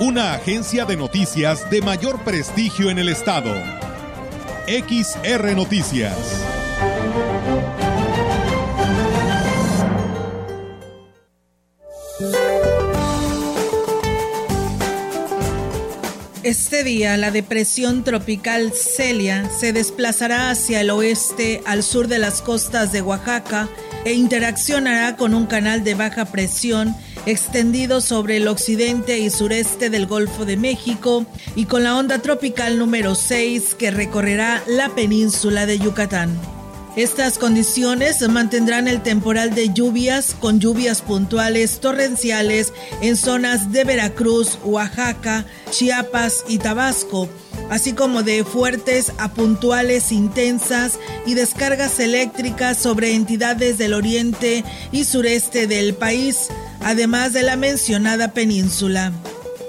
Una agencia de noticias de mayor prestigio en el estado. XR Noticias. Este día la depresión tropical Celia se desplazará hacia el oeste al sur de las costas de Oaxaca e interaccionará con un canal de baja presión extendido sobre el occidente y sureste del Golfo de México y con la onda tropical número 6 que recorrerá la península de Yucatán. Estas condiciones mantendrán el temporal de lluvias con lluvias puntuales torrenciales en zonas de Veracruz, Oaxaca, Chiapas y Tabasco, así como de fuertes a puntuales intensas y descargas eléctricas sobre entidades del oriente y sureste del país, además de la mencionada península.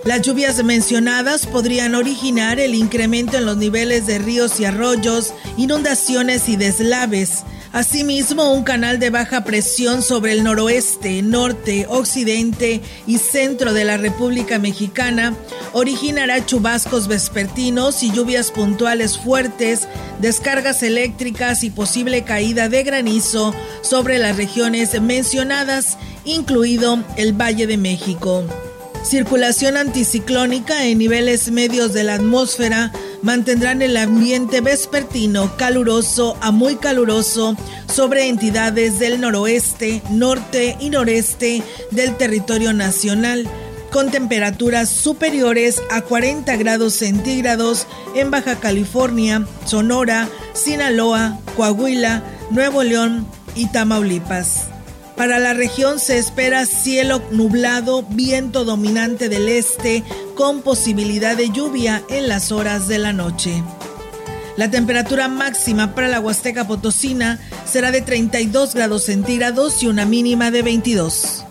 Las lluvias mencionadas podrían originar el incremento en los niveles de ríos y arroyos, inundaciones y deslaves. Asimismo, un canal de baja presión sobre el noroeste, norte, occidente y centro de la República Mexicana originará chubascos vespertinos y lluvias puntuales fuertes, descargas eléctricas y posible caída de granizo sobre las regiones mencionadas, incluido el Valle de México. Circulación anticiclónica en niveles medios de la atmósfera mantendrán el ambiente vespertino caluroso a muy caluroso sobre entidades del noroeste, norte y noreste del territorio nacional, con temperaturas superiores a 40 grados centígrados en Baja California, Sonora, Sinaloa, Coahuila, Nuevo León y Tamaulipas. Para la región se espera cielo nublado, viento dominante del este con posibilidad de lluvia en las horas de la noche. La temperatura máxima para la Huasteca Potosina será de 32 grados centígrados y una mínima de 22.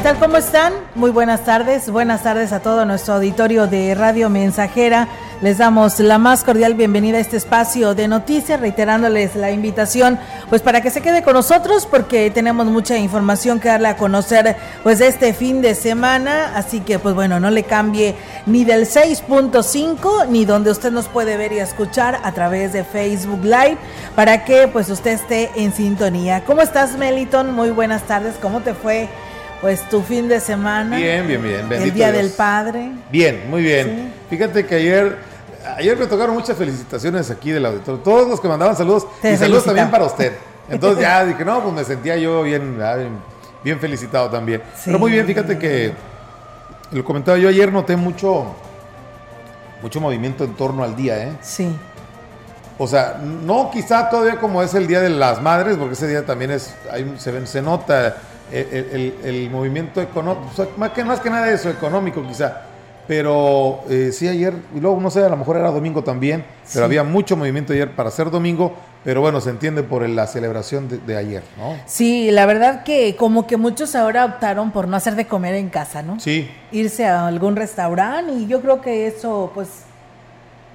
¿Qué tal? ¿Cómo están? Muy buenas tardes. Buenas tardes a todo nuestro auditorio de Radio Mensajera. Les damos la más cordial bienvenida a este espacio de noticias, reiterándoles la invitación, pues para que se quede con nosotros, porque tenemos mucha información que darle a conocer, pues este fin de semana. Así que, pues bueno, no le cambie ni del 6.5 ni donde usted nos puede ver y escuchar a través de Facebook Live, para que, pues usted esté en sintonía. ¿Cómo estás, Meliton? Muy buenas tardes. ¿Cómo te fue? Pues tu fin de semana. Bien, bien, bien. Bendito el Día Dios. del Padre. Bien, muy bien. Fíjate que ayer, ayer me tocaron muchas felicitaciones aquí del auditorio. Todos los que mandaban saludos Te y saludos también para usted. Entonces ya dije, no, pues me sentía yo bien, ah, bien, felicitado también. Sí. Pero muy bien, fíjate que lo comentaba yo ayer, noté mucho, mucho movimiento en torno al día, ¿eh? Sí. O sea, no quizá todavía como es el Día de las Madres, porque ese día también es, hay, se, ven- se nota el, el- el- movimiento económico, o sea, más, que, más que nada eso, económico quizá. Pero eh, sí ayer, y luego no sé, a lo mejor era domingo también, pero había mucho movimiento ayer para ser domingo, pero bueno, se entiende por la celebración de, de ayer, ¿no? Sí, la verdad que como que muchos ahora optaron por no hacer de comer en casa, ¿no? Sí, Irse a algún restaurante y yo creo que eso, pues,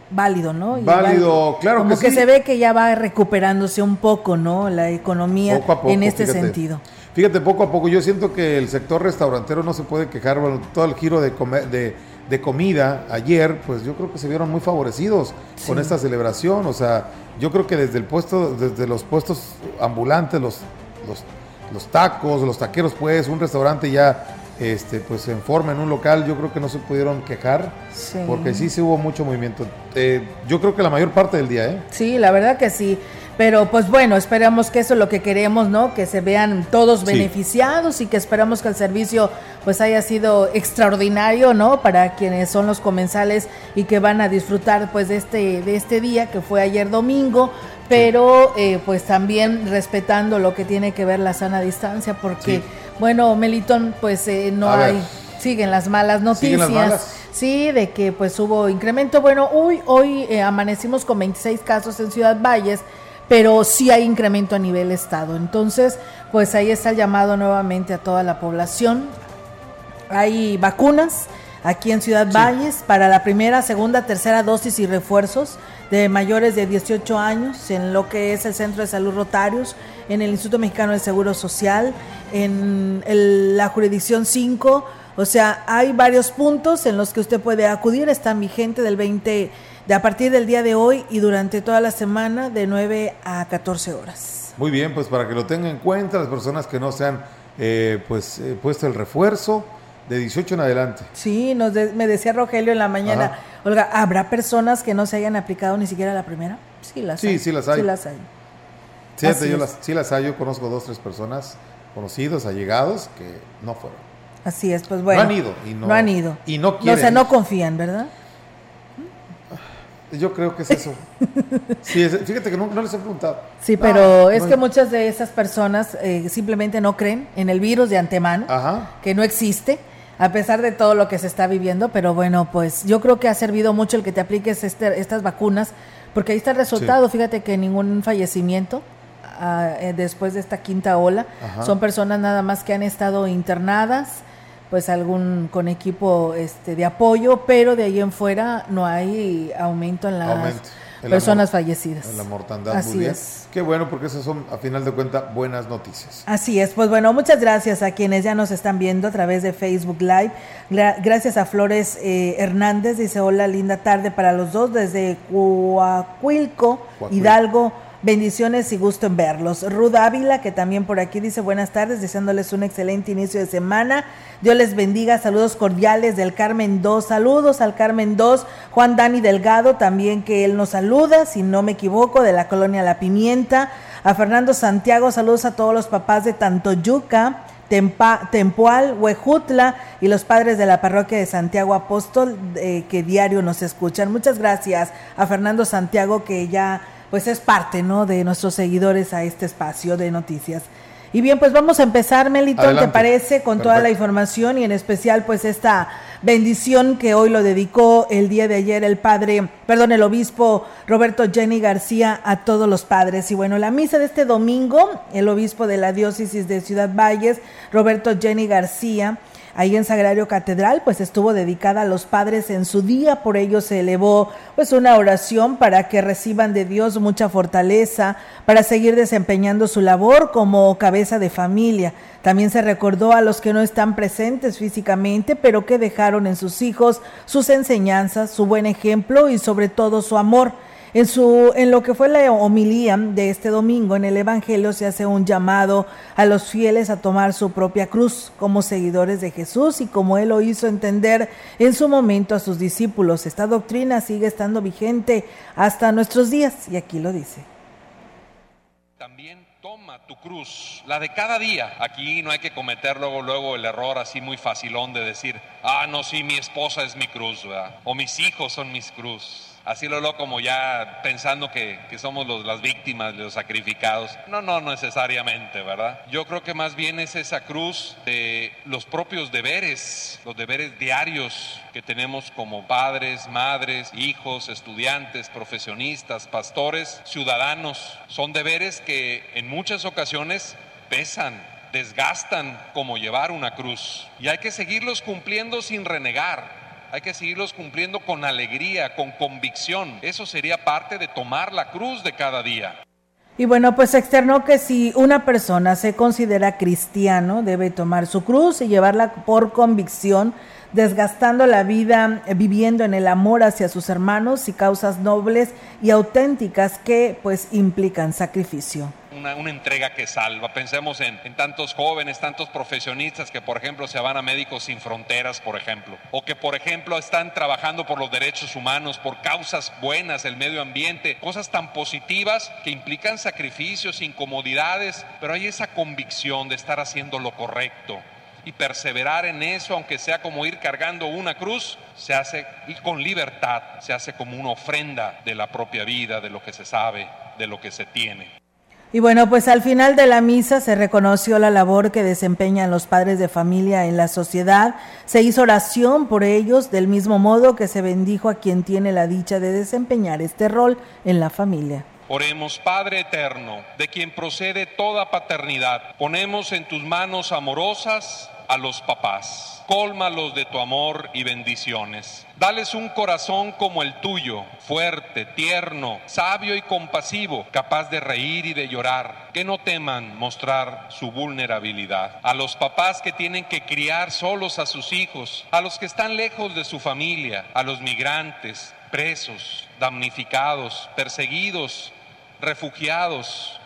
válido, ¿no? Y Válido, claro Como que que sí. se ve que ya va recuperándose un poco, ¿no? La economía poco poco. en este fíjate. sentido. Fíjate, poco a poco, yo siento que el sector restaurantero no se puede quejar, bueno, todo el giro de, come- de, de comida ayer, pues yo creo que se vieron muy favorecidos con esta celebración, o sea, yo creo que desde el puesto, desde los puestos ambulantes, los, los, los tacos, los taqueros, pues, un restaurante ya, este, pues, en forma, en un local, yo creo que no se pudieron quejar, Sí. porque sí se hubo mucho movimiento. Eh, yo creo que la mayor parte del día, ¿eh? Sí, la verdad que sí. Pero pues bueno, esperamos que eso es lo que queremos, ¿no? Que se vean todos Sí. beneficiados y que esperamos que el servicio pues haya sido extraordinario, ¿no? Para quienes son los comensales y que van a disfrutar pues de este, de este día que fue ayer domingo, pero eh, pues también respetando lo que tiene que ver la sana distancia, porque Sí. bueno, Melitón, pues eh, no A ver. hay, siguen las malas noticias. las malas. Sí, de que pues hubo incremento. Bueno, hoy, hoy eh, amanecimos con 26 casos en Ciudad Valles, pero sí hay incremento a nivel estado. Entonces, pues ahí está el llamado nuevamente a toda la población. Hay vacunas aquí en Ciudad Valles para la primera, segunda, tercera dosis y refuerzos de mayores de 18 años en lo que es el Centro de Salud Rotarios, en el Instituto Mexicano de Seguro Social, en el- la jurisdicción 5. O sea, hay varios puntos en los que usted puede acudir. Están vigentes del 20, de a partir del día de hoy y durante toda la semana de 9 a 14 horas. Muy bien, pues para que lo tengan en cuenta las personas que no se han eh, pues, eh, puesto el refuerzo de 18 en adelante. Sí, nos de- me decía Rogelio en la mañana, Ajá. Olga, ¿habrá personas que no se hayan aplicado ni siquiera la primera? Sí, las Sí, hay. sí las hay. Sí las hay. Fíjate, Así yo las, sí las hay, yo conozco dos, tres personas conocidos, allegados, que no fueron. Así es, pues bueno. han ido y no- han ido. y no O sea, quieren no confían, ¿verdad? Yo creo que es eso. sí, es- fíjate que no, no les he preguntado. Sí, pero es no- que muchas de esas personas eh, simplemente no creen en el virus de antemano, Ajá. que no existe, a pesar de todo lo que se está viviendo. Pero bueno, pues yo creo que ha servido mucho el que te apliques este- estas vacunas, porque ahí está el resultado. Fíjate que ningún fallecimiento ah, eh, después de esta quinta ola. Ajá. Son personas nada más que han estado internadas, pues algún con equipo este, de apoyo, pero de ahí en fuera no hay aumento en las Aumento personas fallecidas. En la mortandad. Así es. Qué bueno, porque esas son, a final de cuentas, buenas noticias. Así es, pues bueno, muchas gracias a quienes ya nos están viendo a través de Facebook Live. Gra- gracias a Flores eh, Hernández, dice hola, linda tarde para los dos desde Coahuilco. Hidalgo. Bendiciones y gusto en verlos. Ruth Ávila, que también por aquí dice buenas tardes, deseándoles un excelente inicio de semana. Dios les bendiga. Saludos cordiales del Carmen 2. Saludos al Carmen 2. Juan Dani Delgado, también que él nos saluda, si no me equivoco, de la colonia La Pimienta. A Fernando Santiago, saludos a todos los papás de Tantoyuca. Tempa- Tempoal, Huejutla y los padres de la parroquia de Santiago Apóstol eh, que diario nos escuchan. Muchas gracias a Fernando Santiago que ya pues es parte ¿no? de nuestros seguidores a este espacio de noticias. Y bien, pues vamos a empezar, Melitón, ¿te parece? Con toda la información y en especial pues esta bendición que hoy lo dedicó el día de ayer el padre, perdón, el obispo Roberto Jenny García a todos los padres. Y bueno, la misa de este domingo, el obispo de la diócesis de Ciudad Valles, Roberto Jenny García, ahí en Sagrario Catedral, pues estuvo dedicada a los padres en su día, por ello se elevó pues una oración para que reciban de Dios mucha fortaleza para seguir desempeñando su labor como cabeza de familia. También se recordó a los que no están presentes físicamente, pero que dejaron en sus hijos sus enseñanzas, su buen ejemplo y sobre todo su amor. En, su, en lo que fue la homilía de este domingo en el Evangelio se hace un llamado a los fieles a tomar su propia cruz como seguidores de Jesús y como él lo hizo entender en su momento a sus discípulos. Esta doctrina sigue estando vigente hasta nuestros días y aquí lo dice. También toma tu cruz, la de cada día. Aquí no hay que cometer luego, luego el error así muy facilón de decir, ah, no, sí, mi esposa es mi cruz, o mis hijos son mis cruz así lo lo como ya pensando que, somos los, las víctimas, los sacrificados. No, no necesariamente, ¿verdad? Yo creo que más bien es esa cruz de los propios deberes, los deberes diarios que tenemos como padres, madres, hijos, estudiantes, profesionistas, pastores, ciudadanos. Son deberes que en muchas ocasiones pesan, desgastan como llevar una cruz. Y hay que seguirlos cumpliendo sin renegar hay que seguirlos cumpliendo con alegría, con convicción. Eso sería parte de tomar la cruz de cada día. Y bueno, pues externó que si una persona se considera cristiano, debe tomar su cruz y llevarla por convicción, desgastando la vida, viviendo en el amor hacia sus hermanos y causas nobles y auténticas que pues implican sacrificio una, entrega que salva. Pensemos en, tantos jóvenes, tantos profesionistas que, por ejemplo, se van a Médicos Sin Fronteras, por ejemplo, o que, por ejemplo, están trabajando por los derechos humanos, por causas buenas, el medio ambiente, cosas tan positivas que implican sacrificios, incomodidades, pero hay esa convicción de estar haciendo lo correcto y perseverar en eso, aunque sea como ir cargando una cruz, se hace y con libertad, se hace como una ofrenda de la propia vida, de lo que se sabe, de lo que se tiene. Y bueno, pues al final de la misa se reconoció la labor que desempeñan los padres de familia en la sociedad, se hizo oración por ellos del mismo modo que se bendijo a quien tiene la dicha de desempeñar este rol en la familia. Oremos, Padre eterno, de quien procede toda paternidad, ponemos en tus manos amorosas a los papás. Cólmalos de tu amor y bendiciones. Dales un corazón como el tuyo, fuerte, tierno, sabio y compasivo, capaz de reír y de llorar, que no teman mostrar su vulnerabilidad. A los papás que tienen que criar solos a sus hijos, a los que están lejos de su familia, a los migrantes, presos, damnificados, perseguidos, refugiados,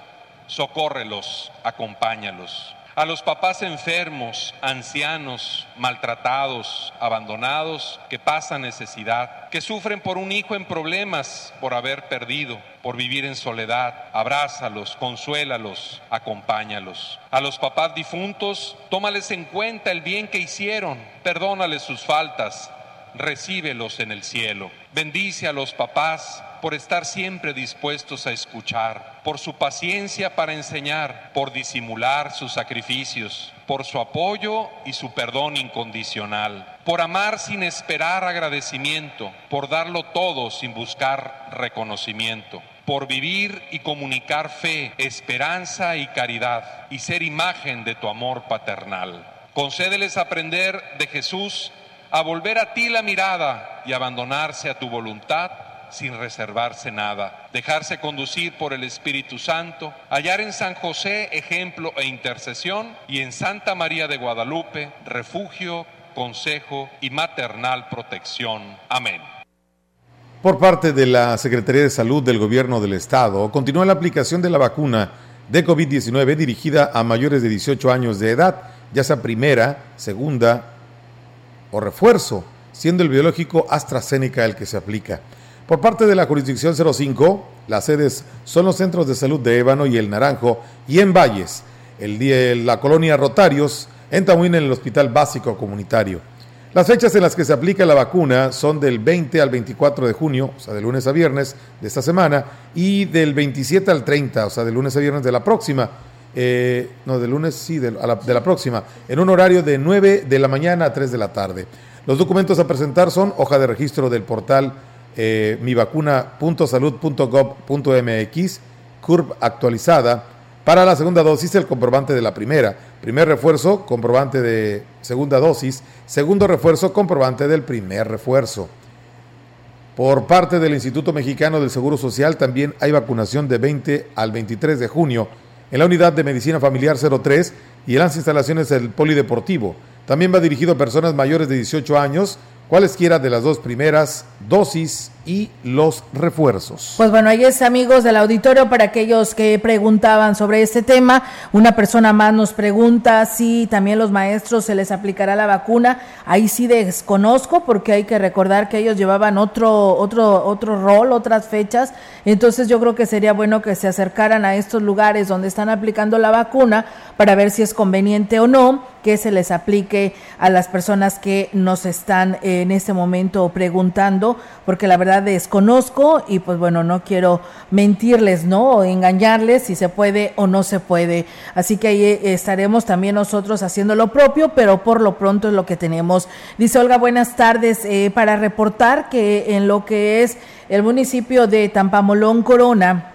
socórrelos, acompáñalos a los papás enfermos, ancianos, maltratados, abandonados, que pasan necesidad, que sufren por un hijo en problemas, por haber perdido, por vivir en soledad. Abrázalos, consuélalos, acompáñalos. A los papás difuntos, tómales en cuenta el bien que hicieron, perdónales sus faltas, recíbelos en el cielo. Bendice a los papás por estar siempre dispuestos a escuchar, por su paciencia para enseñar, por disimular sus sacrificios, por su apoyo y su perdón incondicional, por amar sin esperar agradecimiento, por darlo todo sin buscar reconocimiento, por vivir y comunicar fe, esperanza y caridad, y ser imagen de tu amor paternal. Concédeles aprender de Jesús a volver a ti la mirada y abandonarse a tu voluntad sin reservarse nada, dejarse conducir por el Espíritu Santo, hallar en San José ejemplo e intercesión y en Santa María de Guadalupe refugio, consejo y maternal protección. Amén. Por parte de la Secretaría de Salud del Gobierno del Estado, continúa la aplicación de la vacuna de COVID-19 dirigida a mayores de 18 años de edad, ya sea primera, segunda o refuerzo, siendo el biológico AstraZeneca el que se aplica. Por parte de la jurisdicción 05, las sedes son los centros de salud de Ébano y El Naranjo y en Valles, el día, la colonia Rotarios, en Tamuín en el Hospital Básico Comunitario. Las fechas en las que se aplica la vacuna son del 20 al 24 de junio, o sea, de lunes a viernes de esta semana, y del 27 al 30, o sea, de lunes a viernes de la próxima. Eh, no, de lunes sí, de la, de la próxima, en un horario de 9 de la mañana a 3 de la tarde. Los documentos a presentar son hoja de registro del portal eh, mivacuna.salud.gov.mx, CURB actualizada. Para la segunda dosis, el comprobante de la primera. Primer refuerzo, comprobante de segunda dosis. Segundo refuerzo, comprobante del primer refuerzo. Por parte del Instituto Mexicano del Seguro Social también hay vacunación de 20 al 23 de junio en la unidad de medicina familiar 03 y en las instalaciones del Polideportivo. También va dirigido a personas mayores de 18 años cualesquiera de las dos primeras dosis y los refuerzos. Pues bueno, ahí es amigos del auditorio para aquellos que preguntaban sobre este tema. Una persona más nos pregunta si también los maestros se les aplicará la vacuna. Ahí sí desconozco porque hay que recordar que ellos llevaban otro otro otro rol, otras fechas. Entonces yo creo que sería bueno que se acercaran a estos lugares donde están aplicando la vacuna para ver si es conveniente o no que se les aplique a las personas que nos están en este momento preguntando, porque la verdad desconozco y pues bueno, no quiero mentirles, ¿no? O engañarles si se puede o no se puede. Así que ahí eh, estaremos también nosotros haciendo lo propio, pero por lo pronto es lo que tenemos. Dice Olga, buenas tardes, eh, para reportar que en lo que es el municipio de Tampamolón Corona,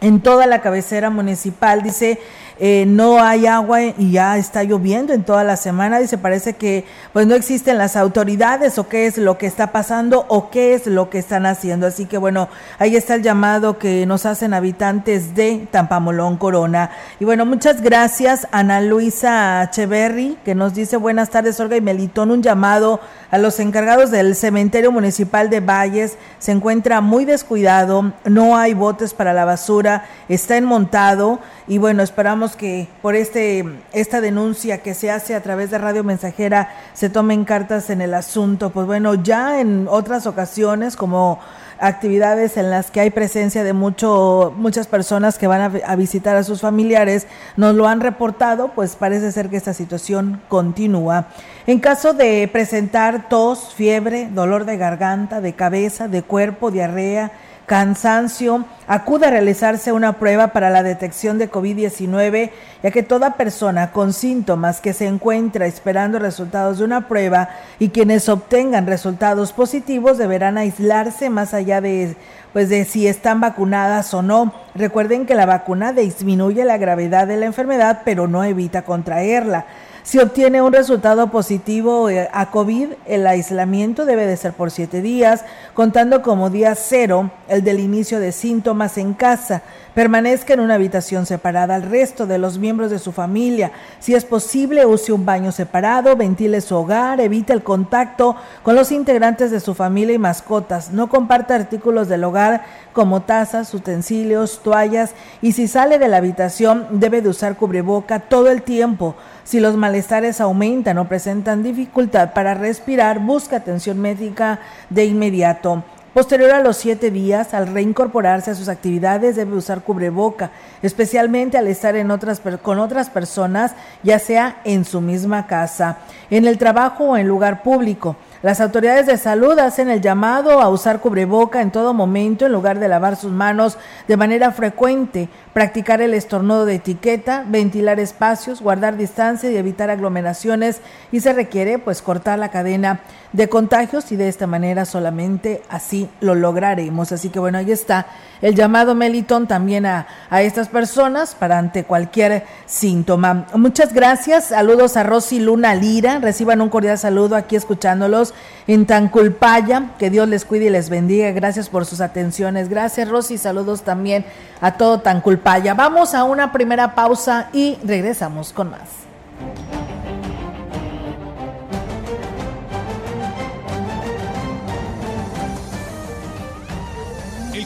en toda la cabecera municipal, dice, eh, no hay agua y ya está lloviendo en toda la semana. Dice, parece que pues no existen las autoridades o qué es lo que está pasando o qué es lo que están haciendo. Así que bueno, ahí está el llamado que nos hacen habitantes de Tampamolón, Corona. Y bueno, muchas gracias Ana Luisa Cheverry, que nos dice buenas tardes, Olga y Melitón, un llamado a los encargados del cementerio municipal de Valles. Se encuentra muy descuidado, no hay botes para la basura, está enmontado y bueno, esperamos que por este esta denuncia que se hace a través de Radio Mensajera se tomen cartas en el asunto. Pues bueno, ya en otras ocasiones como actividades en las que hay presencia de mucho, muchas personas que van a, visitar a sus familiares, nos lo han reportado, pues parece ser que esta situación continúa. En caso de presentar tos, fiebre, dolor de garganta, de cabeza, de cuerpo, diarrea, cansancio, acude a realizarse una prueba para la detección de COVID-19, ya que toda persona con síntomas que se encuentra esperando resultados de una prueba y quienes obtengan resultados positivos deberán aislarse más allá de pues de si están vacunadas o no. Recuerden que la vacuna disminuye la gravedad de la enfermedad, pero no evita contraerla. Si obtiene un resultado positivo eh, a COVID, el aislamiento debe de ser por siete días, contando como día cero el del inicio de síntomas en casa. Permanezca en una habitación separada al resto de los miembros de su familia. Si es posible, use un baño separado, ventile su hogar, evite el contacto con los integrantes de su familia y mascotas. No comparta artículos del hogar como tazas, utensilios, toallas y si sale de la habitación debe de usar cubreboca todo el tiempo. Si los malestares aumentan o presentan dificultad para respirar, busca atención médica de inmediato. Posterior a los siete días, al reincorporarse a sus actividades, debe usar cubreboca, especialmente al estar en otras, con otras personas, ya sea en su misma casa, en el trabajo o en lugar público. Las autoridades de salud hacen el llamado a usar cubreboca en todo momento en lugar de lavar sus manos de manera frecuente, practicar el estornudo de etiqueta, ventilar espacios, guardar distancia y evitar aglomeraciones y se requiere pues cortar la cadena de contagios y de esta manera solamente así lo lograremos. Así que bueno, ahí está el llamado Meliton también a, a estas personas para ante cualquier síntoma. Muchas gracias, saludos a Rosy Luna Lira, reciban un cordial saludo aquí escuchándolos en Tanculpaya, que Dios les cuide y les bendiga, gracias por sus atenciones, gracias Rosy, saludos también a todo Tanculpaya. Vamos a una primera pausa y regresamos con más.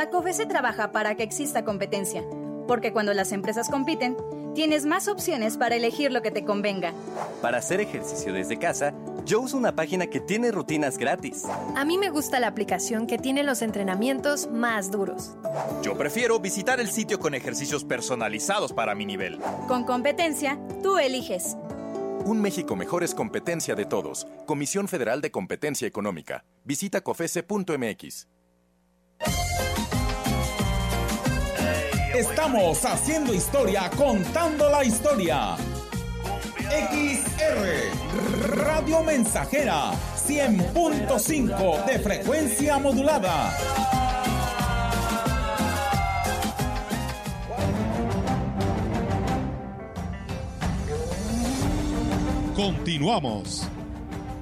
La COFESE trabaja para que exista competencia, porque cuando las empresas compiten, tienes más opciones para elegir lo que te convenga. Para hacer ejercicio desde casa, yo uso una página que tiene rutinas gratis. A mí me gusta la aplicación que tiene los entrenamientos más duros. Yo prefiero visitar el sitio con ejercicios personalizados para mi nivel. Con competencia, tú eliges. Un México mejor es competencia de todos. Comisión Federal de Competencia Económica. Visita cofese.mx. Estamos haciendo historia, contando la historia. XR Radio Mensajera 100.5 de frecuencia modulada. Continuamos.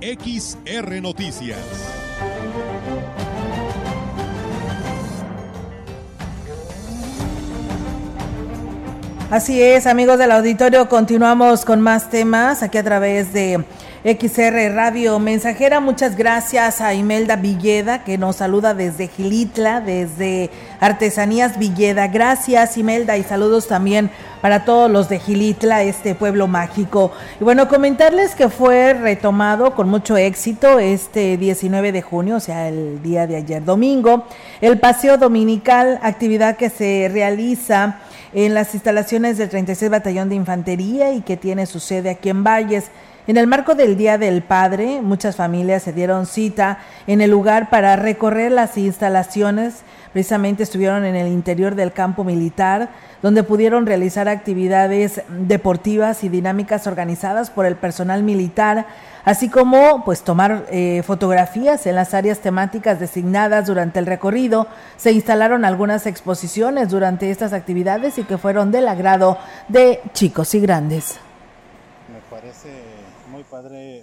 XR Noticias. Así es, amigos del auditorio, continuamos con más temas aquí a través de XR Radio Mensajera. Muchas gracias a Imelda Villeda que nos saluda desde Gilitla, desde Artesanías Villeda. Gracias Imelda y saludos también para todos los de Gilitla, este pueblo mágico. Y bueno, comentarles que fue retomado con mucho éxito este 19 de junio, o sea, el día de ayer domingo, el paseo dominical, actividad que se realiza en las instalaciones del 36 Batallón de Infantería y que tiene su sede aquí en Valles. En el marco del Día del Padre, muchas familias se dieron cita en el lugar para recorrer las instalaciones. Precisamente estuvieron en el interior del campo militar, donde pudieron realizar actividades deportivas y dinámicas organizadas por el personal militar, así como pues tomar eh, fotografías en las áreas temáticas designadas durante el recorrido. Se instalaron algunas exposiciones durante estas actividades y que fueron del agrado de chicos y grandes. Me parece muy padre,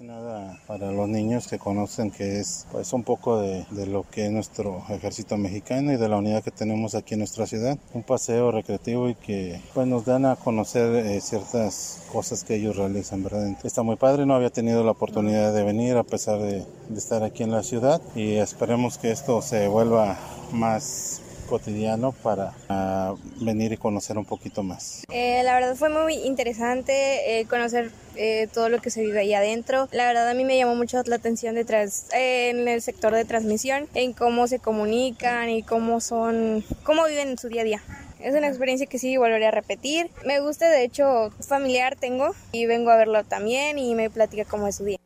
nada para los niños que conocen que es pues un poco de, de, lo que es nuestro ejército mexicano y de la unidad que tenemos aquí en nuestra ciudad. Un paseo recreativo y que pues nos dan a conocer eh, ciertas cosas que ellos realizan, ¿verdad? Está muy padre, no había tenido la oportunidad de venir a pesar de, de estar aquí en la ciudad y esperemos que esto se vuelva más cotidiano para uh, venir y conocer un poquito más. Eh, la verdad fue muy interesante eh, conocer eh, todo lo que se vive ahí adentro. La verdad a mí me llamó mucho la atención detrás en el sector de transmisión, en cómo se comunican y cómo son, cómo viven en su día a día. Es una experiencia que sí volveré a repetir. Me gusta, de hecho, familiar tengo y vengo a verlo también y me platica cómo es su día.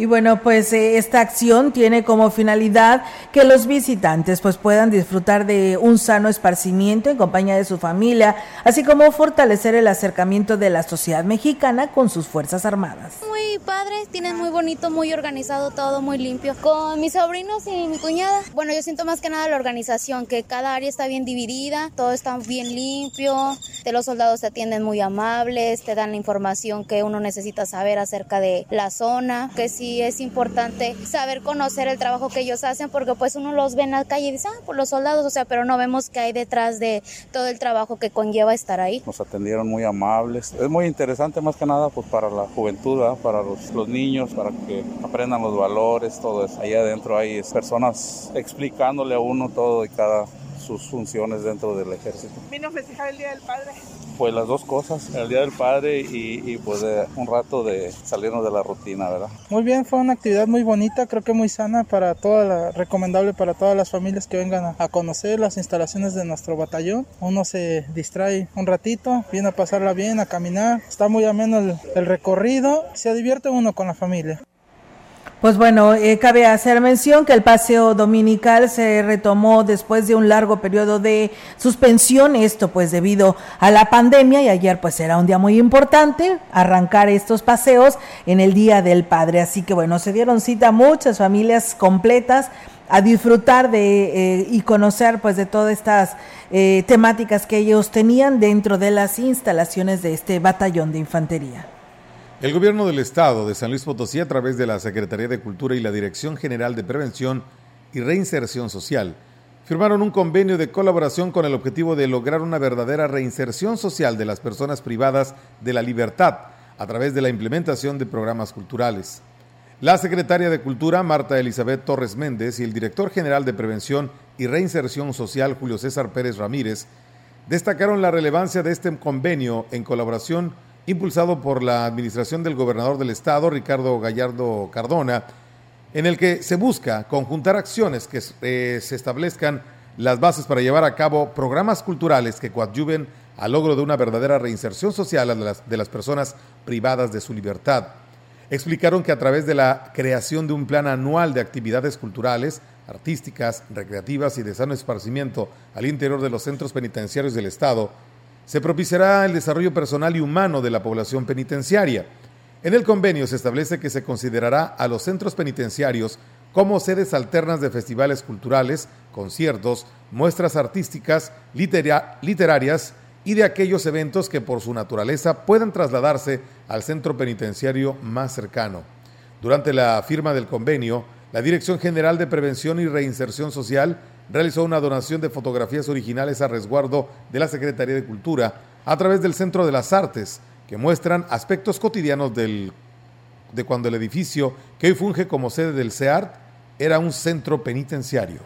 Y bueno, pues eh, esta acción tiene como finalidad que los visitantes pues puedan disfrutar de un sano esparcimiento en compañía de su familia, así como fortalecer el acercamiento de la sociedad mexicana con sus Fuerzas Armadas. Muy padre, tienen muy bonito, muy organizado todo, muy limpio. Con mis sobrinos y mi cuñada, bueno, yo siento más que nada la organización, que cada área está bien dividida, todo está bien limpio, de los soldados te atienden muy amables, te dan la información que uno necesita saber acerca de la zona, que sí es importante saber conocer el trabajo que ellos hacen porque pues uno los ve en la calle y dice, ah, por los soldados, o sea, pero no vemos que hay detrás de todo el trabajo que conlleva estar ahí. Nos atendieron muy amables. Es muy interesante más que nada pues para la juventud, ¿verdad? para los, los, niños, para que aprendan los valores, todo eso. Ahí adentro hay personas explicándole a uno todo y cada sus funciones dentro del ejército. ¿Vino a festejar el Día del Padre? Pues las dos cosas, el Día del Padre y, y pues un rato de salirnos de la rutina, ¿verdad? Muy bien, fue una actividad muy bonita, creo que muy sana para toda la, recomendable para todas las familias que vengan a, a conocer las instalaciones de nuestro batallón. Uno se distrae un ratito, viene a pasarla bien, a caminar, está muy ameno el, el recorrido, se divierte uno con la familia. Pues bueno, eh, cabe hacer mención que el paseo dominical se retomó después de un largo periodo de suspensión, esto pues debido a la pandemia y ayer pues era un día muy importante arrancar estos paseos en el Día del Padre. Así que bueno, se dieron cita muchas familias completas a disfrutar de eh, y conocer pues de todas estas eh, temáticas que ellos tenían dentro de las instalaciones de este batallón de infantería. El gobierno del estado de San Luis Potosí, a través de la Secretaría de Cultura y la Dirección General de Prevención y Reinserción Social, firmaron un convenio de colaboración con el objetivo de lograr una verdadera reinserción social de las personas privadas de la libertad a través de la implementación de programas culturales. La secretaria de Cultura, Marta Elizabeth Torres Méndez, y el director general de Prevención y Reinserción Social, Julio César Pérez Ramírez, destacaron la relevancia de este convenio en colaboración impulsado por la administración del gobernador del estado, Ricardo Gallardo Cardona, en el que se busca conjuntar acciones que eh, se establezcan las bases para llevar a cabo programas culturales que coadyuven al logro de una verdadera reinserción social de las, de las personas privadas de su libertad. Explicaron que a través de la creación de un plan anual de actividades culturales, artísticas, recreativas y de sano esparcimiento al interior de los centros penitenciarios del Estado, se propiciará el desarrollo personal y humano de la población penitenciaria. En el convenio se establece que se considerará a los centros penitenciarios como sedes alternas de festivales culturales, conciertos, muestras artísticas, literarias y de aquellos eventos que por su naturaleza puedan trasladarse al centro penitenciario más cercano. Durante la firma del convenio, la Dirección General de Prevención y Reinserción Social realizó una donación de fotografías originales a resguardo de la Secretaría de Cultura a través del Centro de las Artes, que muestran aspectos cotidianos del, de cuando el edificio que hoy funge como sede del CEART era un centro penitenciario.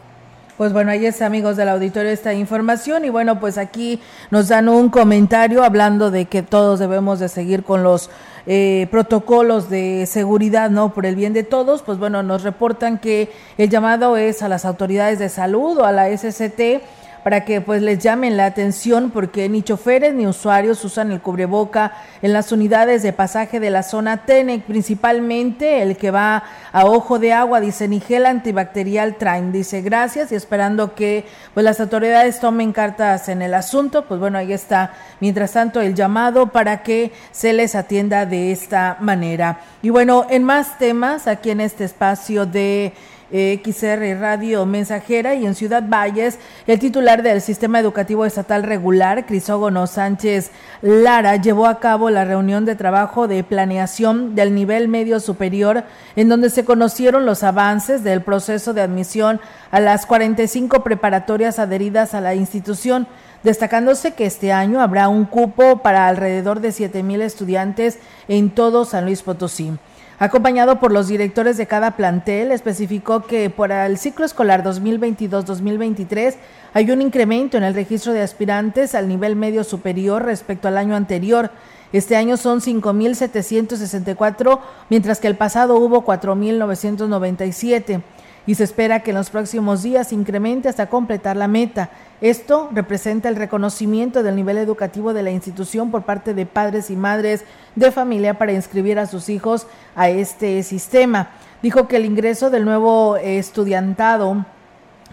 Pues bueno, ahí está, amigos del auditorio, esta información. Y bueno, pues aquí nos dan un comentario hablando de que todos debemos de seguir con los eh, protocolos de seguridad, ¿no? Por el bien de todos, pues bueno, nos reportan que el llamado es a las autoridades de salud o a la SCT para que pues les llamen la atención porque ni choferes ni usuarios usan el cubreboca en las unidades de pasaje de la zona TENEC, principalmente el que va a ojo de agua, dice ni gel antibacterial traen, dice gracias y esperando que pues las autoridades tomen cartas en el asunto, pues bueno, ahí está, mientras tanto el llamado para que se les atienda de esta manera. Y bueno, en más temas, aquí en este espacio de XR Radio Mensajera y en Ciudad Valles, el titular del Sistema Educativo Estatal Regular, Crisógono Sánchez Lara, llevó a cabo la reunión de trabajo de planeación del nivel medio superior, en donde se conocieron los avances del proceso de admisión a las 45 preparatorias adheridas a la institución destacándose que este año habrá un cupo para alrededor de 7 mil estudiantes en todo San Luis Potosí. Acompañado por los directores de cada plantel, especificó que para el ciclo escolar 2022-2023 hay un incremento en el registro de aspirantes al nivel medio superior respecto al año anterior. Este año son 5.764, mientras que el pasado hubo 4.997 y se espera que en los próximos días incremente hasta completar la meta. Esto representa el reconocimiento del nivel educativo de la institución por parte de padres y madres de familia para inscribir a sus hijos a este sistema. Dijo que el ingreso del nuevo estudiantado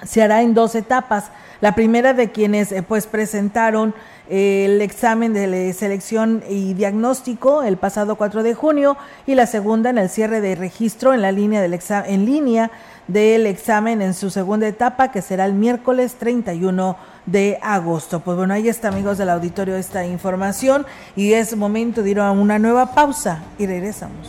se hará en dos etapas. La primera de quienes eh, pues presentaron el examen de selección y diagnóstico el pasado 4 de junio y la segunda en el cierre de registro en la línea del en línea del examen en su segunda etapa, que será el miércoles 31 de agosto. Pues bueno, ahí está, amigos del auditorio, esta información y es momento de ir a una nueva pausa y regresamos.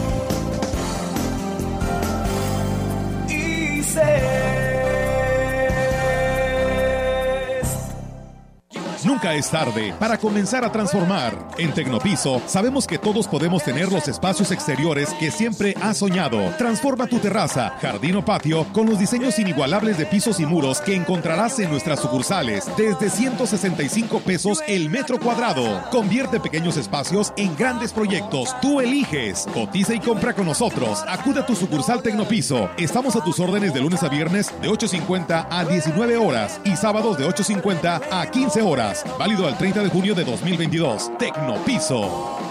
Es tarde para comenzar a transformar. En Tecnopiso sabemos que todos podemos tener los espacios exteriores que siempre has soñado. Transforma tu terraza, jardín o patio con los diseños inigualables de pisos y muros que encontrarás en nuestras sucursales desde 165 pesos el metro cuadrado. Convierte pequeños espacios en grandes proyectos. Tú eliges. Cotiza y compra con nosotros. Acude a tu sucursal Tecnopiso. Estamos a tus órdenes de lunes a viernes de 8.50 a 19 horas y sábados de 8.50 a 15 horas. Válido al 30 de junio de 2022. Tecnopiso.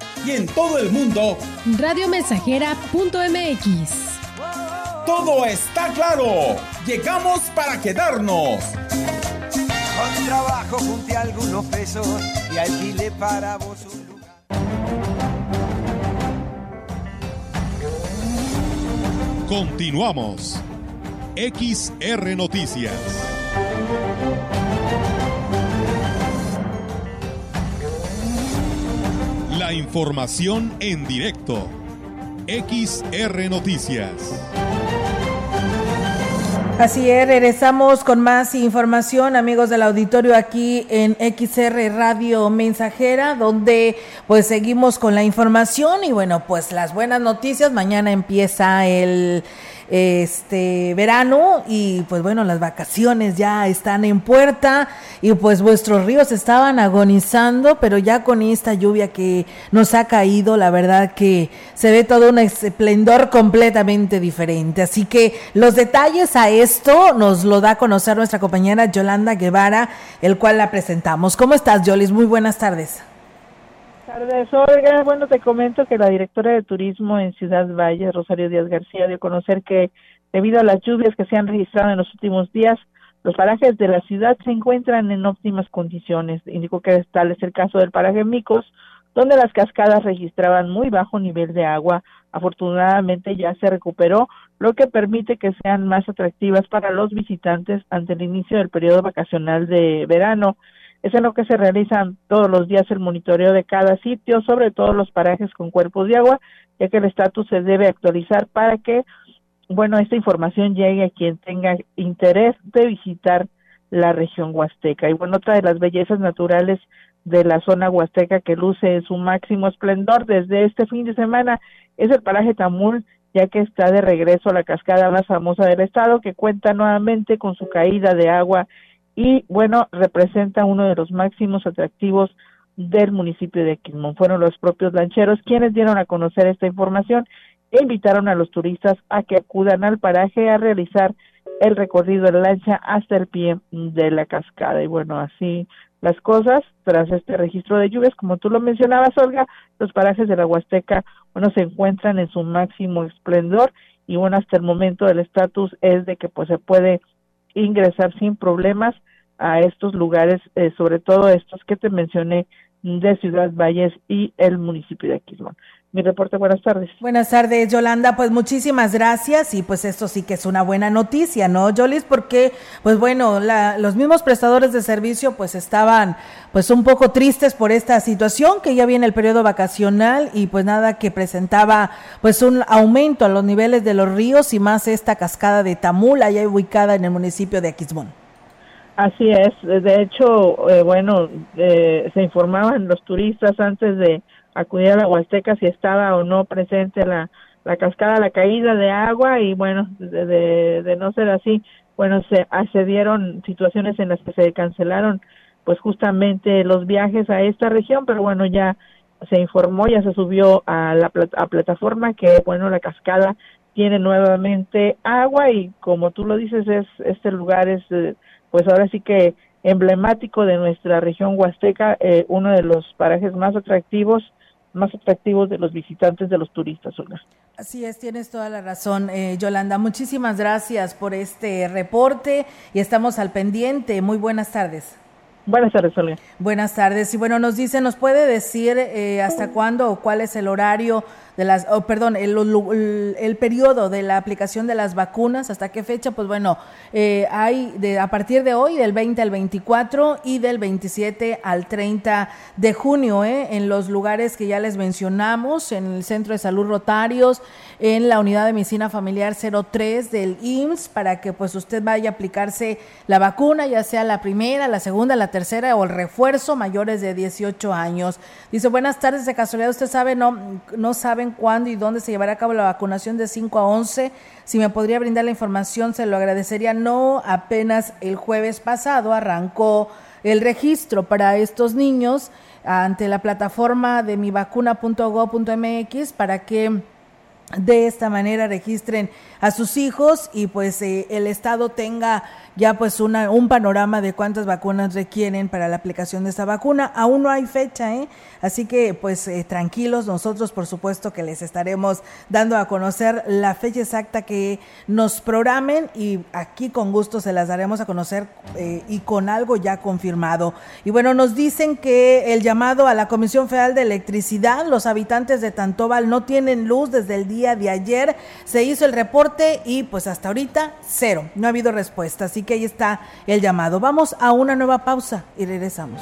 Y en todo el mundo, radiomensajera.mx. Todo está claro. Llegamos para quedarnos. Con trabajo junté algunos pesos y alquilé para vos un lugar. Continuamos. XR Noticias. Información en directo. XR Noticias. Así es, regresamos con más información, amigos del auditorio, aquí en XR Radio Mensajera, donde pues seguimos con la información y bueno, pues las buenas noticias. Mañana empieza el este verano y pues bueno, las vacaciones ya están en puerta y pues vuestros ríos estaban agonizando, pero ya con esta lluvia que nos ha caído, la verdad que se ve todo un esplendor completamente diferente. Así que los detalles a esto nos lo da a conocer nuestra compañera Yolanda Guevara, el cual la presentamos. ¿Cómo estás, Yolis? Muy buenas tardes tardes, Olga. Bueno, te comento que la directora de turismo en Ciudad Valle, Rosario Díaz García, dio a conocer que debido a las lluvias que se han registrado en los últimos días, los parajes de la ciudad se encuentran en óptimas condiciones. Indicó que tal es el caso del paraje Micos, donde las cascadas registraban muy bajo nivel de agua. Afortunadamente ya se recuperó, lo que permite que sean más atractivas para los visitantes ante el inicio del periodo vacacional de verano. Es en lo que se realizan todos los días el monitoreo de cada sitio, sobre todo los parajes con cuerpos de agua, ya que el estatus se debe actualizar para que, bueno, esta información llegue a quien tenga interés de visitar la región huasteca. Y bueno, otra de las bellezas naturales de la zona huasteca que luce en su máximo esplendor desde este fin de semana es el paraje Tamul, ya que está de regreso a la cascada más famosa del estado, que cuenta nuevamente con su caída de agua y bueno, representa uno de los máximos atractivos del municipio de Quismón. Fueron los propios lancheros quienes dieron a conocer esta información e invitaron a los turistas a que acudan al paraje a realizar el recorrido de lancha hasta el pie de la cascada. Y bueno, así las cosas, tras este registro de lluvias, como tú lo mencionabas, Olga, los parajes de la Huasteca, bueno, se encuentran en su máximo esplendor y bueno, hasta el momento el estatus es de que pues se puede ingresar sin problemas a estos lugares, eh, sobre todo estos que te mencioné de Ciudad Valles y el municipio de Aquismón. Mi reporte, buenas tardes. Buenas tardes, Yolanda. Pues muchísimas gracias y pues esto sí que es una buena noticia, ¿no, Yolis? Porque, pues bueno, la, los mismos prestadores de servicio pues estaban pues un poco tristes por esta situación, que ya viene el periodo vacacional y pues nada que presentaba pues un aumento a los niveles de los ríos y más esta cascada de Tamula, ya ubicada en el municipio de Aquismón. Así es, de hecho, eh, bueno, eh, se informaban los turistas antes de acudir a la Huasteca si estaba o no presente la, la cascada, la caída de agua y bueno, de, de, no ser así, bueno, se accedieron situaciones en las que se cancelaron pues justamente los viajes a esta región, pero bueno, ya se informó, ya se subió a la a plataforma que bueno, la cascada tiene nuevamente agua y como tú lo dices, es este lugar es eh, pues ahora sí que emblemático de nuestra región huasteca, eh, uno de los parajes más atractivos más atractivos de los visitantes, de los turistas, Olga. Así es, tienes toda la razón, eh, Yolanda. Muchísimas gracias por este reporte y estamos al pendiente. Muy buenas tardes. Buenas tardes, Olga. Buenas tardes. Y bueno, nos dice, ¿nos puede decir eh, hasta cuándo o cuál es el horario de las, oh, perdón, el, periodo de la aplicación de las vacunas, hasta qué fecha, pues bueno, eh, hay de, a partir de hoy, del 20 al 24 y del 27 al 30 de junio, eh, en los lugares que ya les mencionamos, en el Centro de Salud Rotarios, en la Unidad de Medicina Familiar 03 del IMSS, para que pues usted vaya a aplicarse la vacuna, ya sea la primera, la segunda, la tercera o el refuerzo mayores de 18 años. Dice, buenas tardes, de casualidad usted sabe, no, no saben cuándo y dónde se llevará a cabo la vacunación de 5 a 11. Si me podría brindar la información, se lo agradecería. No, apenas el jueves pasado arrancó el registro para estos niños ante la plataforma de mivacuna.go.mx para que de esta manera registren a sus hijos y pues eh, el Estado tenga ya pues una, un panorama de cuántas vacunas requieren para la aplicación de esta vacuna. Aún no hay fecha, ¿eh? Así que pues eh, tranquilos, nosotros por supuesto que les estaremos dando a conocer la fecha exacta que nos programen y aquí con gusto se las daremos a conocer eh, y con algo ya confirmado. Y bueno, nos dicen que el llamado a la Comisión Federal de Electricidad, los habitantes de Tantóbal no tienen luz desde el día de ayer, se hizo el reporte y pues hasta ahorita cero, no ha habido respuesta. Así que ahí está el llamado. Vamos a una nueva pausa y regresamos.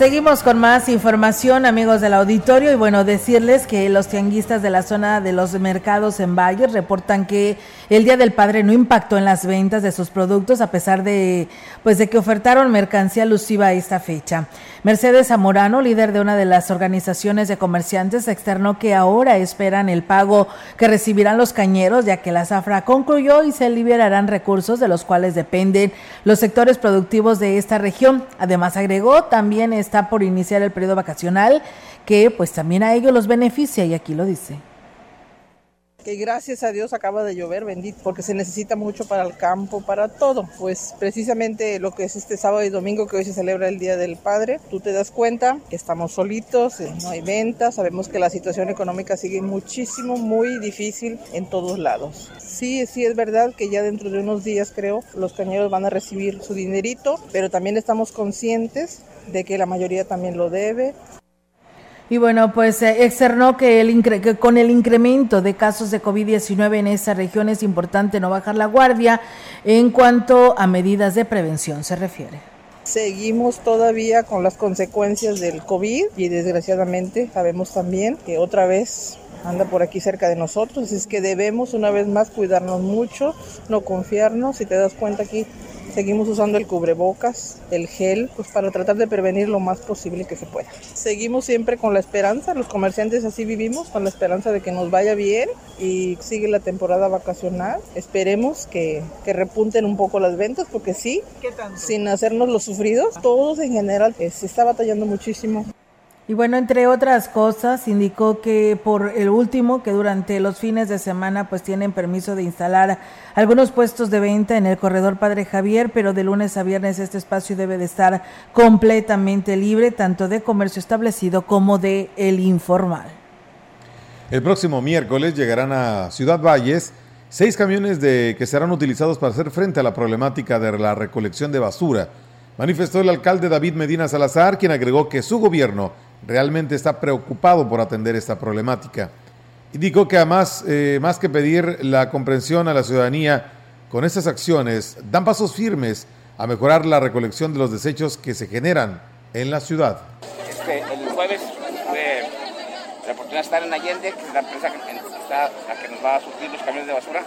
Seguimos con más información, amigos del auditorio, y bueno, decirles que los tianguistas de la zona de los mercados en Valle reportan que el Día del Padre no impactó en las ventas de sus productos a pesar de pues de que ofertaron mercancía alusiva a esta fecha. Mercedes Zamorano, líder de una de las organizaciones de comerciantes, externó que ahora esperan el pago que recibirán los cañeros, ya que la zafra concluyó y se liberarán recursos de los cuales dependen los sectores productivos de esta región. Además, agregó, también está por iniciar el periodo vacacional, que pues también a ellos los beneficia, y aquí lo dice que gracias a Dios acaba de llover, bendito, porque se necesita mucho para el campo, para todo. Pues precisamente lo que es este sábado y domingo que hoy se celebra el Día del Padre, tú te das cuenta que estamos solitos, eh, no hay ventas, sabemos que la situación económica sigue muchísimo, muy difícil en todos lados. Sí, sí es verdad que ya dentro de unos días creo los cañeros van a recibir su dinerito, pero también estamos conscientes de que la mayoría también lo debe. Y bueno, pues eh, externó que, el que con el incremento de casos de COVID-19 en esa región es importante no bajar la guardia en cuanto a medidas de prevención se refiere. Seguimos todavía con las consecuencias del COVID y desgraciadamente sabemos también que otra vez anda por aquí cerca de nosotros, es que debemos una vez más cuidarnos mucho, no confiarnos, si te das cuenta aquí Seguimos usando el cubrebocas, el gel, pues para tratar de prevenir lo más posible que se pueda. Seguimos siempre con la esperanza, los comerciantes así vivimos, con la esperanza de que nos vaya bien y sigue la temporada vacacional. Esperemos que, que repunten un poco las ventas, porque sí, sin hacernos los sufridos, todos en general eh, se está batallando muchísimo. Y bueno, entre otras cosas, indicó que por el último, que durante los fines de semana pues tienen permiso de instalar algunos puestos de venta en el corredor Padre Javier, pero de lunes a viernes este espacio debe de estar completamente libre, tanto de comercio establecido como de el informal. El próximo miércoles llegarán a Ciudad Valles seis camiones de, que serán utilizados para hacer frente a la problemática de la recolección de basura manifestó el alcalde David Medina Salazar, quien agregó que su gobierno realmente está preocupado por atender esta problemática. Indicó que además, eh, más que pedir la comprensión a la ciudadanía, con estas acciones dan pasos firmes a mejorar la recolección de los desechos que se generan en la ciudad. Este, el jueves tuve la oportunidad de estar en Allende, que es la empresa que, está, la que nos va a surtir los camiones de basura.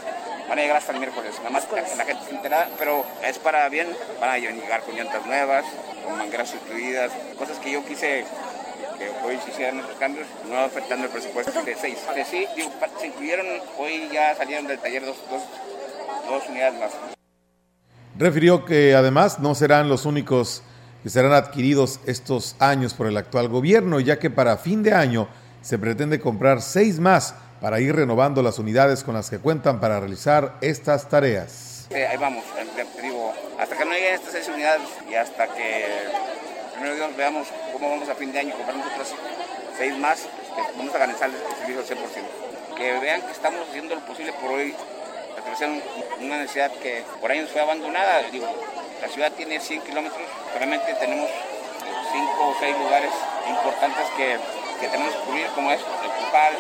Van a llegar hasta el miércoles, nada más que la gente se entera, pero es para bien, van a llegar con llantas nuevas, con mangueras sustituidas, cosas que yo quise que hoy se hicieran esos cambios, no afectando el presupuesto de seis. De sí, digo, se incluyeron, hoy ya salieron del taller dos, dos, dos unidades más. Refirió que además no serán los únicos que serán adquiridos estos años por el actual gobierno, ya que para fin de año se pretende comprar seis más para ir renovando las unidades con las que cuentan para realizar estas tareas. Sí, ahí vamos, te digo, hasta que no lleguen estas seis unidades y hasta que veamos cómo vamos a fin de año comprando otras seis más, este, vamos a garantizar el servicio al 100%. Que vean que estamos haciendo lo posible por hoy una necesidad que por años fue abandonada. Digo, la ciudad tiene 100 kilómetros, realmente tenemos 5 o 6 lugares importantes que, que tenemos que cubrir, como es el Pujal.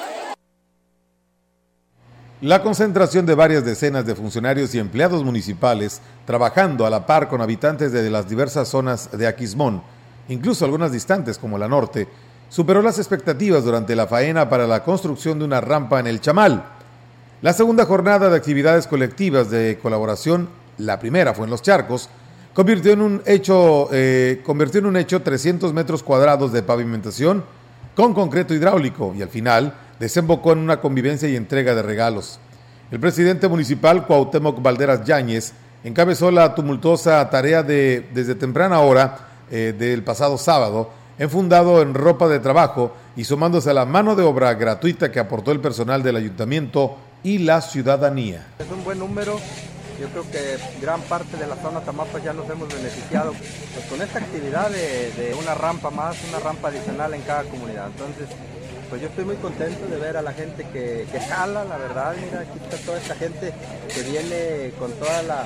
La concentración de varias decenas de funcionarios y empleados municipales trabajando a la par con habitantes de las diversas zonas de Aquismón, incluso algunas distantes como la norte, superó las expectativas durante la faena para la construcción de una rampa en el Chamal, la segunda jornada de actividades colectivas de colaboración, la primera fue en Los Charcos, convirtió en un hecho, eh, convirtió en un hecho 300 metros cuadrados de pavimentación con concreto hidráulico y al final desembocó en una convivencia y entrega de regalos. El presidente municipal Cuauhtémoc Valderas Yáñez encabezó la tumultuosa tarea de, desde temprana hora eh, del pasado sábado, enfundado en ropa de trabajo y sumándose a la mano de obra gratuita que aportó el personal del ayuntamiento y la ciudadanía. Es un buen número, yo creo que gran parte de la zona Tamapa ya nos hemos beneficiado pues, con esta actividad de, una rampa más, una rampa adicional en cada comunidad. Entonces, pues yo estoy muy contento de ver a la gente que, que jala, la verdad, mira, aquí está toda esta gente que viene con toda la,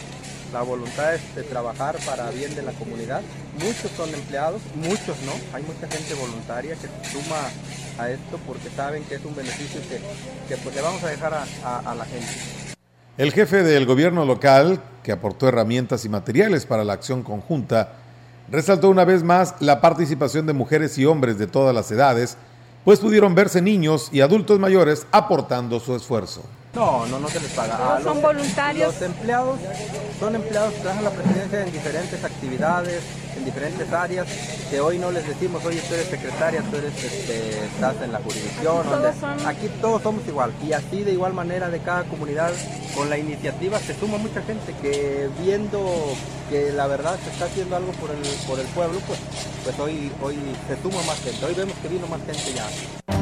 la voluntad de trabajar para bien de la comunidad. Muchos son empleados, muchos no, hay mucha gente voluntaria que se suma a esto porque saben que es un beneficio que, que pues, le vamos a dejar a, la gente. El jefe del gobierno local, que aportó herramientas y materiales para la acción conjunta, resaltó una vez más la participación de mujeres y hombres de todas las edades, pues pudieron verse niños y adultos mayores aportando su esfuerzo. No, no, no se les paga. son voluntarios. Los empleados son empleados que trabajan la presidencia en diferentes actividades, en diferentes áreas, que hoy no les decimos, oye, tú eres secretaria, tú eres, este, estás en la jurisdicción. Aquí todos somos igual. Y así de igual manera de cada comunidad, con la iniciativa se suma mucha gente que viendo que la verdad se está haciendo algo por el, por el pueblo, pues, pues hoy, hoy se suma más gente. Hoy vemos que vino más gente ya.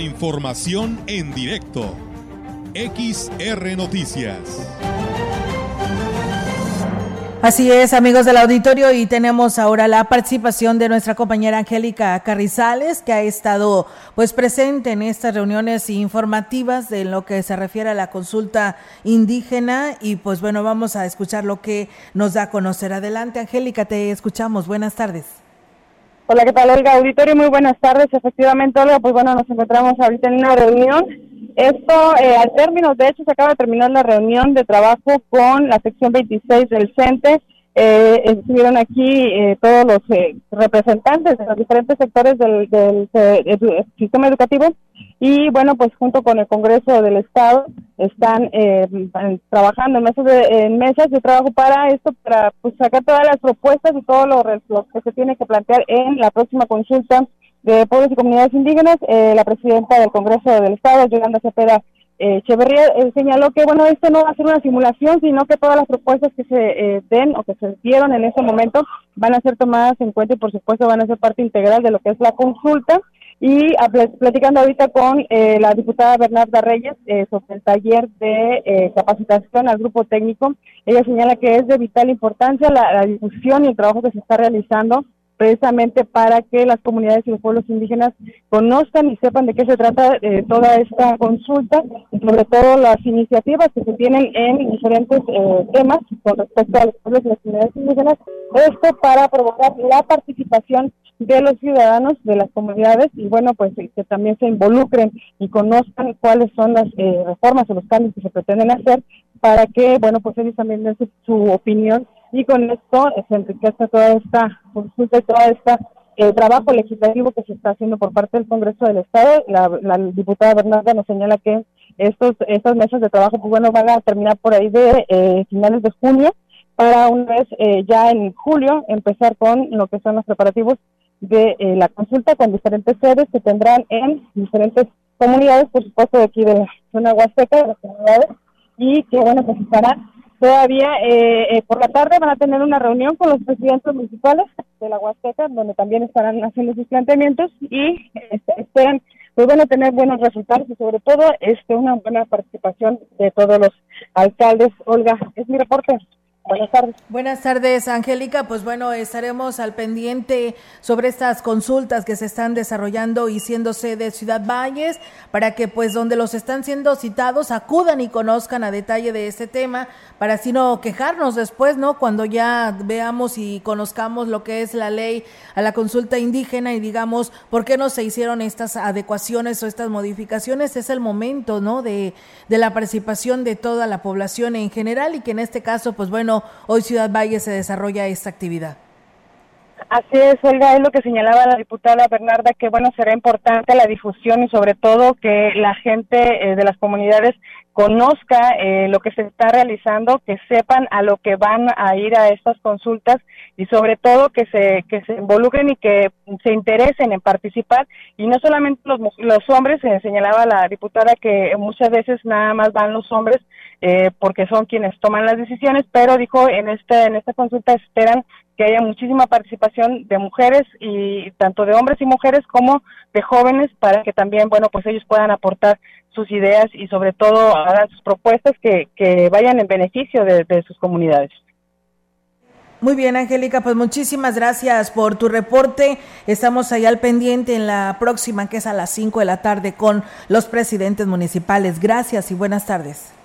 Información en directo. XR Noticias. Así es, amigos del auditorio, y tenemos ahora la participación de nuestra compañera Angélica Carrizales, que ha estado pues presente en estas reuniones informativas de lo que se refiere a la consulta indígena y pues bueno, vamos a escuchar lo que nos da a conocer. Adelante, Angélica, te escuchamos. Buenas tardes. Hola, ¿qué tal, Olga? Auditorio, muy buenas tardes. Efectivamente, Olga, pues bueno, nos encontramos ahorita en una reunión. Esto, eh, al término, de hecho, se acaba de terminar la reunión de trabajo con la sección 26 del CENTE. Eh, estuvieron aquí eh, todos los eh, representantes de los diferentes sectores del, del, del, sistema educativo y bueno, pues junto con el Congreso del Estado están eh, trabajando en mesas, de, en mesas de trabajo para esto, para pues, sacar todas las propuestas y todo lo, que se tiene que plantear en la próxima consulta de pueblos y comunidades indígenas. Eh, la presidenta del Congreso del Estado, Yolanda Cepeda eh, Echeverría, eh, señaló que bueno, esto no va a ser una simulación, sino que todas las propuestas que se den o que se dieron en este momento van a ser tomadas en cuenta y por supuesto van a ser parte integral de lo que es la consulta. Y platicando ahorita con eh, la diputada Bernarda Reyes eh, sobre el taller de eh, capacitación al grupo técnico, ella señala que es de vital importancia la, difusión y el trabajo que se está realizando precisamente para que las comunidades y los pueblos indígenas conozcan y sepan de qué se trata eh, toda esta consulta sobre todo las iniciativas que se tienen en diferentes eh, temas con respecto a los pueblos y las comunidades indígenas. Esto para provocar la participación de los ciudadanos de las comunidades y bueno pues que también se involucren y conozcan cuáles son las eh, reformas o los cambios que se pretenden hacer para que bueno pues ellos también den su, opinión y con esto se enriquece toda esta consulta y toda esta el trabajo legislativo que se está haciendo por parte del Congreso del Estado. La, diputada Bernarda nos señala que estos estas mesas de trabajo pues bueno van a terminar por ahí de eh, finales de junio para una vez eh, ya en julio empezar con lo que son los preparativos de eh, la consulta con diferentes sedes que tendrán en diferentes comunidades, por supuesto de aquí de la zona huasteca, de las comunidades, y que bueno, pues estarán todavía eh, eh, por la tarde van a tener una reunión con los presidentes municipales de la Huasteca, donde también estarán haciendo sus planteamientos y este, esperan pues bueno tener buenos resultados y sobre todo este una buena participación de todos los alcaldes. Olga, es mi reporte. Buenas tardes. Buenas tardes, Angélica. Pues bueno, estaremos al pendiente sobre estas consultas que se están desarrollando y siendo sede Ciudad Valles para que pues donde los están siendo citados acudan y conozcan a detalle de este tema para así no quejarnos después, ¿no? Cuando ya veamos y conozcamos lo que es la ley a la consulta indígena y digamos por qué no se hicieron estas adecuaciones o estas modificaciones, es el momento, ¿no? De, de la participación de toda la población en general y que en este caso, pues bueno, hoy Ciudad Valle se desarrolla esta actividad. Así es, Olga, es lo que señalaba la diputada Bernarda, que bueno, será importante la difusión y sobre todo que la gente eh, de las comunidades conozca eh, lo que se está realizando, que sepan a lo que van a ir a estas consultas y sobre todo que se que se involucren y que se interesen en participar. Y no solamente los los hombres, se señalaba la diputada que muchas veces nada más van los hombres eh, porque son quienes toman las decisiones, pero dijo en esta en esta consulta esperan que haya muchísima participación de mujeres y tanto de hombres y mujeres como de jóvenes para que también, bueno, pues ellos puedan aportar sus ideas y sobre todo hagan sus propuestas que, vayan en beneficio de, sus comunidades. Muy bien, Angélica, pues muchísimas gracias por tu reporte. Estamos ahí al pendiente en la próxima, que es a las 5 de la tarde, con los presidentes municipales. Gracias y buenas tardes.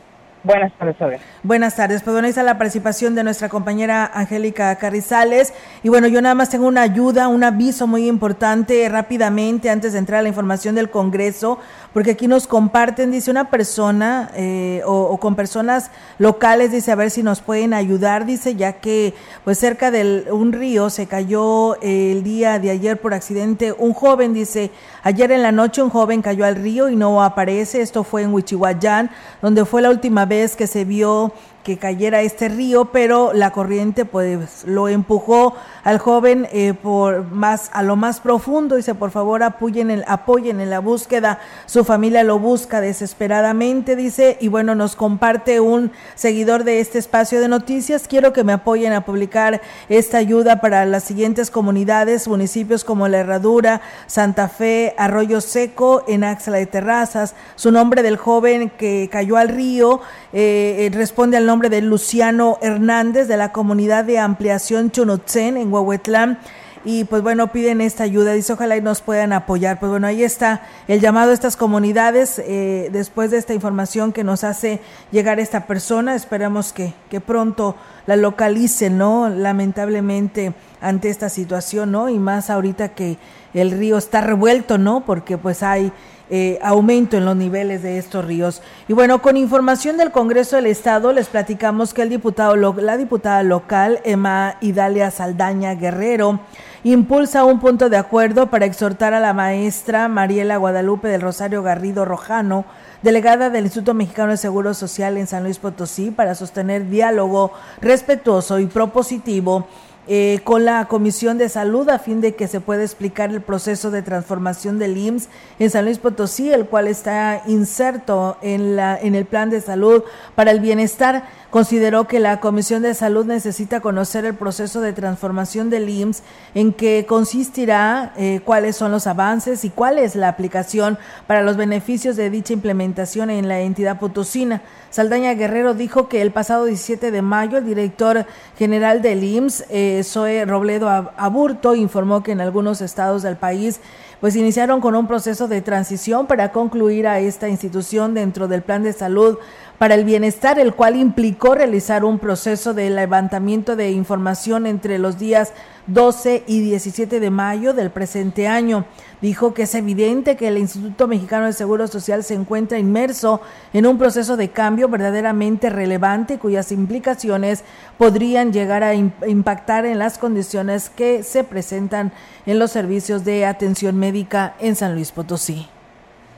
Buenas tardes. Buenas tardes. Pues bueno, ahí la participación de nuestra compañera Angélica Carrizales. Y bueno, yo nada más tengo una ayuda, un aviso muy importante rápidamente antes de entrar a la información del Congreso, porque aquí nos comparten, dice una persona eh, o, con personas locales, dice a ver si nos pueden ayudar, dice ya que pues cerca de un río se cayó el día de ayer por accidente un joven, dice ayer en la noche un joven cayó al río y no aparece, esto fue en Huichihuayán, donde fue la última vez que se vio que cayera este río, pero la corriente pues lo empujó al joven eh, por más a lo más profundo. Dice, por favor, apoyen, el, apoyen en la búsqueda. Su familia lo busca desesperadamente, dice, y bueno, nos comparte un seguidor de este espacio de noticias. Quiero que me apoyen a publicar esta ayuda para las siguientes comunidades, municipios como La Herradura, Santa Fe, Arroyo Seco, en Axla de Terrazas. Su nombre del joven que cayó al río eh, eh, responde al nombre de Luciano Hernández de la comunidad de ampliación Chunutzen en Huehuetlán y pues bueno, piden esta ayuda, dice ojalá y nos puedan apoyar. Pues bueno, ahí está el llamado a estas comunidades eh, después de esta información que nos hace llegar esta persona, esperamos que, que pronto la localicen, ¿no? Lamentablemente ante esta situación, ¿no? Y más ahorita que el río está revuelto, ¿no? Porque pues hay eh, aumento en los niveles de estos ríos. Y bueno, con información del Congreso del Estado, les platicamos que el diputado, la diputada local, Emma Idalia Saldaña Guerrero, impulsa un punto de acuerdo para exhortar a la maestra Mariela Guadalupe del Rosario Garrido Rojano, delegada del Instituto Mexicano de Seguro Social en San Luis Potosí, para sostener diálogo respetuoso y propositivo eh, con la Comisión de Salud a fin de que se pueda explicar el proceso de transformación del IMSS en San Luis Potosí, el cual está inserto en, la, en el plan de salud para el bienestar consideró que la Comisión de Salud necesita conocer el proceso de transformación del IMSS, en qué consistirá, eh, cuáles son los avances y cuál es la aplicación para los beneficios de dicha implementación en la entidad potosina. Saldaña Guerrero dijo que el pasado 17 de mayo el director general del IMSS, eh, Zoe Robledo Aburto informó que en algunos estados del país pues iniciaron con un proceso de transición para concluir a esta institución dentro del plan de salud para el bienestar, el cual implicó realizar un proceso de levantamiento de información entre los días 12 y 17 de mayo del presente año. Dijo que es evidente que el Instituto Mexicano de Seguro Social se encuentra inmerso en un proceso de cambio verdaderamente relevante cuyas implicaciones podrían llegar a impactar en las condiciones que se presentan en los servicios de atención médica en San Luis Potosí.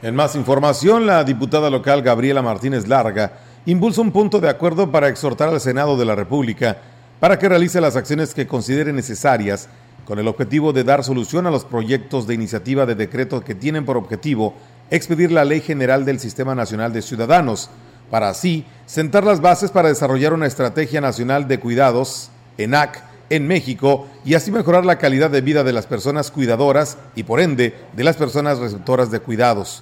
En más información, la diputada local Gabriela Martínez Larga impulsa un punto de acuerdo para exhortar al Senado de la República para que realice las acciones que considere necesarias con el objetivo de dar solución a los proyectos de iniciativa de decreto que tienen por objetivo expedir la Ley General del Sistema Nacional de Ciudadanos, para así sentar las bases para desarrollar una estrategia nacional de cuidados, ENAC, en México y así mejorar la calidad de vida de las personas cuidadoras y por ende de las personas receptoras de cuidados.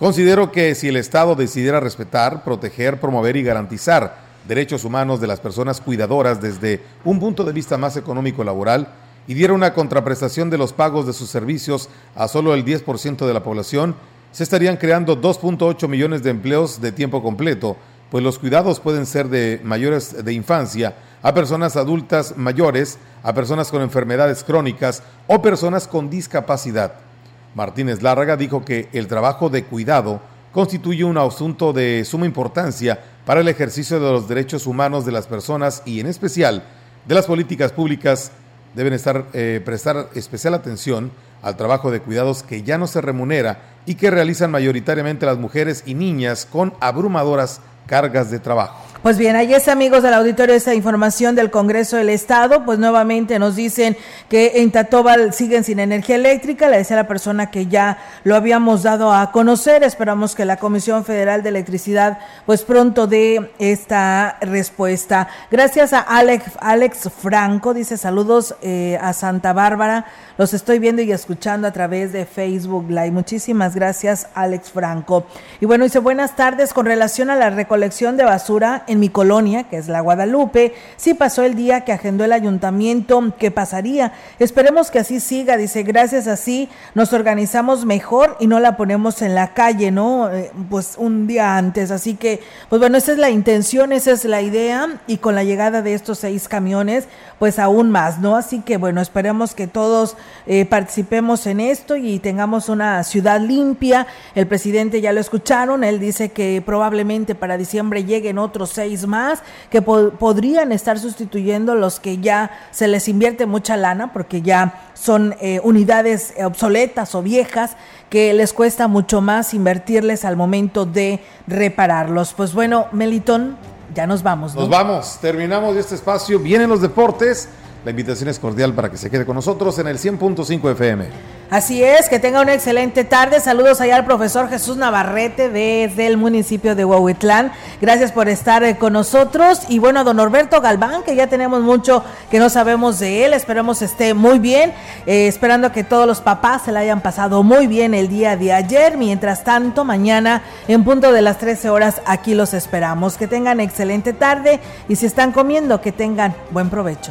Considero que si el Estado decidiera respetar, proteger, promover y garantizar derechos humanos de las personas cuidadoras desde un punto de vista más económico laboral y diera una contraprestación de los pagos de sus servicios a solo el 10% de la población, se estarían creando 2.8 millones de empleos de tiempo completo, pues los cuidados pueden ser de mayores de infancia a personas adultas mayores, a personas con enfermedades crónicas o personas con discapacidad. Martínez Lárraga dijo que el trabajo de cuidado constituye un asunto de suma importancia para el ejercicio de los derechos humanos de las personas y en especial de las políticas públicas deben eh, prestar especial atención al trabajo de cuidados que ya no se remunera y que realizan mayoritariamente las mujeres y niñas con abrumadoras cargas de trabajo. Pues bien, ahí es amigos del auditorio esa información del Congreso del Estado, pues nuevamente nos dicen que en Tatobal siguen sin energía eléctrica, le decía la persona que ya lo habíamos dado a conocer, esperamos que la Comisión Federal de Electricidad pues pronto dé esta respuesta. Gracias a Alex, Alex Franco, dice saludos eh, a Santa Bárbara, los estoy viendo y escuchando a través de Facebook Live. Muchísimas gracias Alex Franco. Y bueno, dice buenas tardes con relación a la recolección de basura en mi colonia, que es la Guadalupe, sí pasó el día que agendó el ayuntamiento que pasaría. Esperemos que así siga, dice, gracias así nos organizamos mejor y no la ponemos en la calle, ¿no? Eh, pues un día antes. Así que, pues bueno, esa es la intención, esa es la idea y con la llegada de estos seis camiones, pues aún más, ¿no? Así que bueno, esperemos que todos eh, participemos en esto y tengamos una ciudad limpia. El presidente ya lo escucharon, él dice que probablemente para diciembre lleguen otros seis más que podrían estar sustituyendo los que ya se les invierte mucha lana porque ya son eh, unidades obsoletas o viejas que les cuesta mucho más invertirles al momento de repararlos. Pues bueno, Melitón, ya nos vamos. Nos vamos, terminamos este espacio. Vienen los deportes. La invitación es cordial para que se quede con nosotros en el 100.5 FM. Así es, que tenga una excelente tarde. Saludos allá al profesor Jesús Navarrete desde el municipio de Huahuitlán. Gracias por estar eh, con nosotros. Y bueno, don Norberto Galván, que ya tenemos mucho que no sabemos de él. Esperemos esté muy bien. Eh, esperando que todos los papás se la hayan pasado muy bien el día de ayer. Mientras tanto, mañana en punto de las 13 horas aquí los esperamos. Que tengan excelente tarde y si están comiendo, que tengan buen provecho.